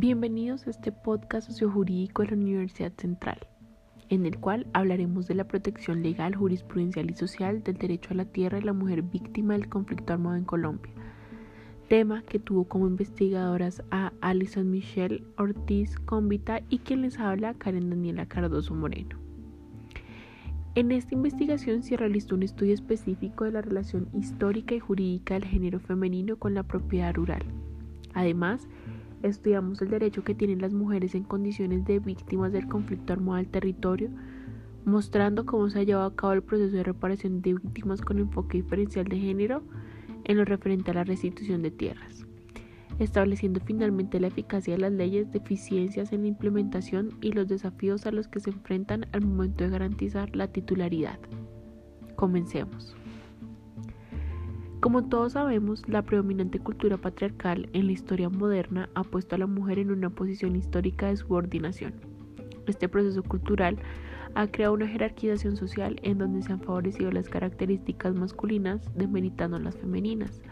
Bienvenidos a este podcast sociojurídico de la Universidad Central, en el cual hablaremos de la protección legal, jurisprudencial y social del derecho a la tierra de la mujer víctima del conflicto armado en Colombia, tema que tuvo como investigadoras a Alison Michelle Ortiz Convita y quien les habla Karen Daniela Cardoso Moreno. En esta investigación se realizó un estudio específico de la relación histórica y jurídica del género femenino con la propiedad rural. Además, estudiamos el derecho que tienen las mujeres en condiciones de víctimas del conflicto armado del territorio, mostrando cómo se ha llevado a cabo el proceso de reparación de víctimas con enfoque diferencial de género en lo referente a la restitución de tierras, estableciendo finalmente la eficacia de las leyes, deficiencias en la implementación y los desafíos a los que se enfrentan al momento de garantizar la titularidad. Comencemos. Como todos sabemos, la predominante cultura patriarcal en la historia moderna ha puesto a la mujer en una posición histórica de subordinación. Este proceso cultural ha creado una jerarquización social en donde se han favorecido las características masculinas demeritando las femeninas,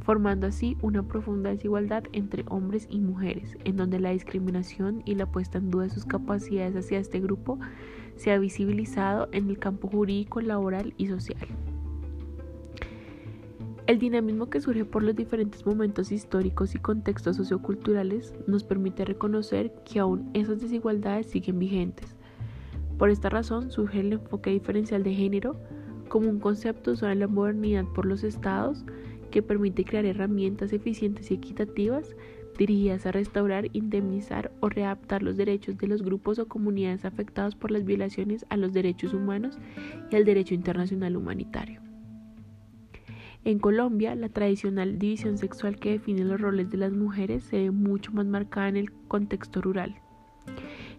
formando así una profunda desigualdad entre hombres y mujeres, en donde la discriminación y la puesta en duda de sus capacidades hacia este grupo se ha visibilizado en el campo jurídico, laboral y social. El dinamismo que surge por los diferentes momentos históricos y contextos socioculturales nos permite reconocer que aún esas desigualdades siguen vigentes. Por esta razón surge el enfoque diferencial de género como un concepto usado en la modernidad por los estados que permite crear herramientas eficientes y equitativas dirigidas a restaurar, indemnizar o readaptar los derechos de los grupos o comunidades afectados por las violaciones a los derechos humanos y al derecho internacional humanitario. En Colombia, la tradicional división sexual que define los roles de las mujeres se ve mucho más marcada en el contexto rural.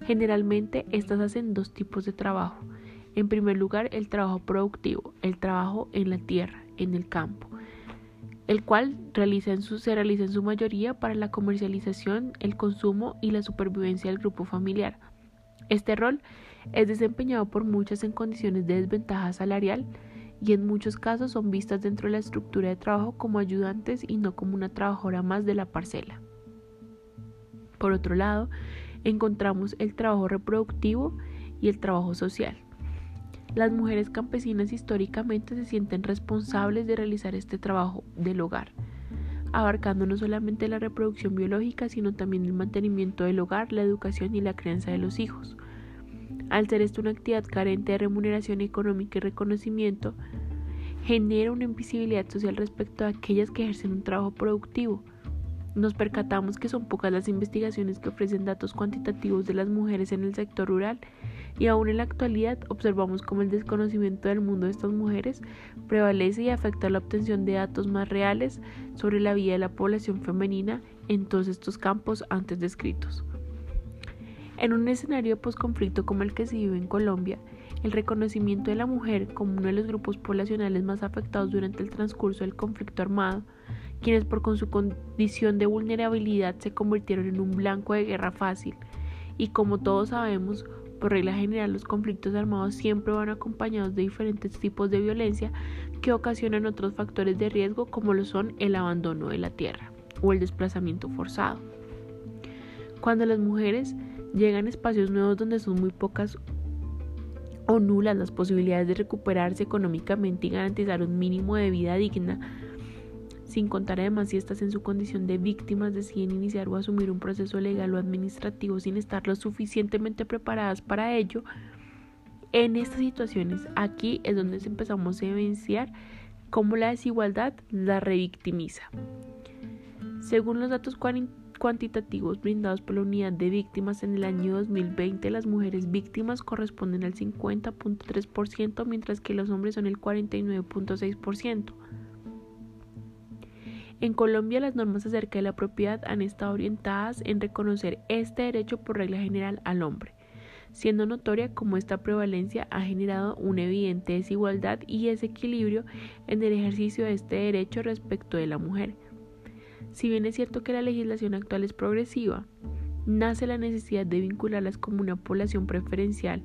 Generalmente, estas hacen dos tipos de trabajo. En primer lugar, el trabajo productivo, el trabajo en la tierra, en el campo, el cual realiza en su, se realiza en su mayoría para la comercialización, el consumo y la supervivencia del grupo familiar. Este rol es desempeñado por muchas en condiciones de desventaja salarial, y en muchos casos son vistas dentro de la estructura de trabajo como ayudantes y no como una trabajadora más de la parcela. Por otro lado, encontramos el trabajo reproductivo y el trabajo social. Las mujeres campesinas históricamente se sienten responsables de realizar este trabajo del hogar, abarcando no solamente la reproducción biológica, sino también el mantenimiento del hogar, la educación y la crianza de los hijos. Al ser esto una actividad carente de remuneración económica y reconocimiento, genera una invisibilidad social respecto a aquellas que ejercen un trabajo productivo. Nos percatamos que son pocas las investigaciones que ofrecen datos cuantitativos de las mujeres en el sector rural y aún en la actualidad observamos cómo el desconocimiento del mundo de estas mujeres prevalece y afecta la obtención de datos más reales sobre la vida de la población femenina en todos estos campos antes descritos. En un escenario posconflicto como el que se vive en Colombia, el reconocimiento de la mujer como uno de los grupos poblacionales más afectados durante el transcurso del conflicto armado, quienes por con su condición de vulnerabilidad se convirtieron en un blanco de guerra fácil, y como todos sabemos, por regla general los conflictos armados siempre van acompañados de diferentes tipos de violencia que ocasionan otros factores de riesgo como lo son el abandono de la tierra o el desplazamiento forzado. Cuando las mujeres llegan espacios nuevos donde son muy pocas o nulas las posibilidades de recuperarse económicamente y garantizar un mínimo de vida digna, sin contar además si estas en su condición de víctimas deciden iniciar o asumir un proceso legal o administrativo sin estar lo suficientemente preparadas para ello, en estas situaciones aquí es donde empezamos a evidenciar cómo la desigualdad la revictimiza. Según los datos cuantitativos brindados por la unidad de víctimas en el año 2020, las mujeres víctimas corresponden al 50.3%, mientras que los hombres son el 49.6%. En Colombia las normas acerca de la propiedad han estado orientadas en reconocer este derecho por regla general al hombre, siendo notoria cómo esta prevalencia ha generado una evidente desigualdad y desequilibrio en el ejercicio de este derecho respecto de la mujer si bien es cierto que la legislación actual es progresiva, nace la necesidad de vincularlas como una población preferencial,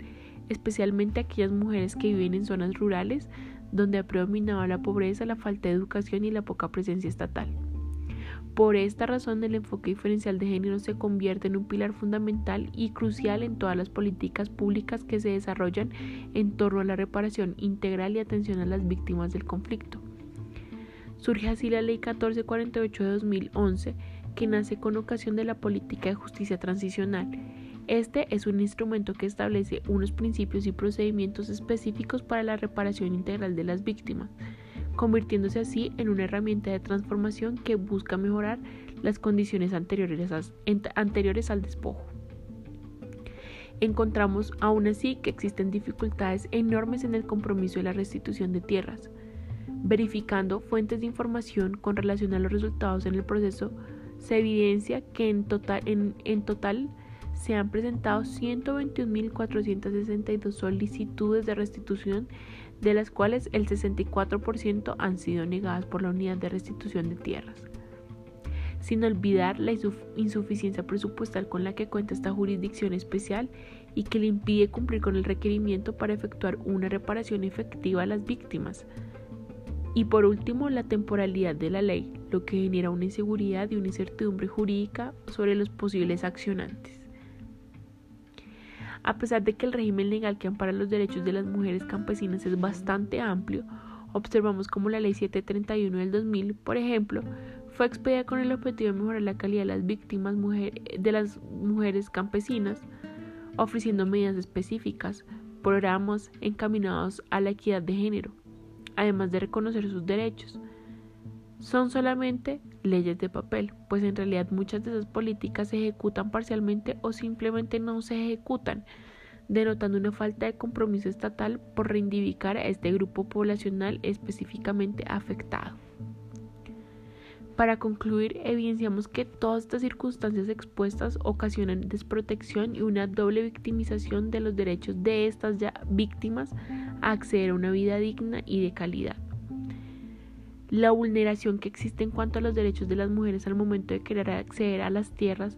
especialmente aquellas mujeres que viven en zonas rurales donde ha predominado la pobreza, la falta de educación y la poca presencia estatal. Por esta razón, el enfoque diferencial de género se convierte en un pilar fundamental y crucial en todas las políticas públicas que se desarrollan en torno a la reparación integral y atención a las víctimas del conflicto. Surge así la Ley 1448 de 2011, que nace con ocasión de la política de justicia transicional. Este es un instrumento que establece unos principios y procedimientos específicos para la reparación integral de las víctimas convirtiéndose así en una herramienta de transformación que busca mejorar las condiciones anteriores, anteriores al despojo. Encontramos aún así que existen dificultades enormes en el compromiso de la restitución de tierras. Verificando fuentes de información con relación a los resultados en el proceso, se evidencia que en total, en, en total se han presentado 121.462 solicitudes de restitución de las cuales el 64% han sido negadas por la unidad de restitución de tierras. Sin olvidar la insuficiencia presupuestal con la que cuenta esta jurisdicción especial y que le impide cumplir con el requerimiento para efectuar una reparación efectiva a las víctimas. Y por último, la temporalidad de la ley, lo que genera una inseguridad y una incertidumbre jurídica sobre los posibles accionantes. A pesar de que el régimen legal que ampara los derechos de las mujeres campesinas es bastante amplio, observamos como la Ley 731 del 2000, por ejemplo, fue expedida con el objetivo de mejorar la calidad de las víctimas de las mujeres campesinas, ofreciendo medidas específicas, programas encaminados a la equidad de género, además de reconocer sus derechos. Son solamente leyes de papel, pues en realidad muchas de esas políticas se ejecutan parcialmente o simplemente no se ejecutan, denotando una falta de compromiso estatal por reivindicar a este grupo poblacional específicamente afectado. Para concluir, evidenciamos que todas estas circunstancias expuestas ocasionan desprotección y una doble victimización de los derechos de estas ya víctimas a acceder a una vida digna y de calidad. La vulneración que existe en cuanto a los derechos de las mujeres al momento de querer acceder a las tierras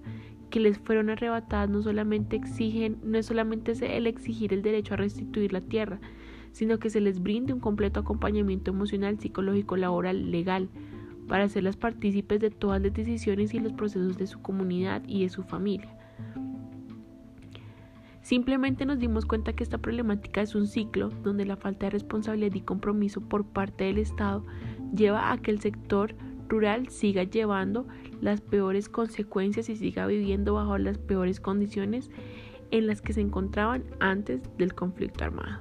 que les fueron arrebatadas no solamente exigen, no es solamente el exigir el derecho a restituir la tierra, sino que se les brinde un completo acompañamiento emocional, psicológico, laboral, legal, para hacerlas partícipes de todas las decisiones y los procesos de su comunidad y de su familia. Simplemente nos dimos cuenta que esta problemática es un ciclo donde la falta de responsabilidad y compromiso por parte del Estado lleva a que el sector rural siga llevando las peores consecuencias y siga viviendo bajo las peores condiciones en las que se encontraban antes del conflicto armado.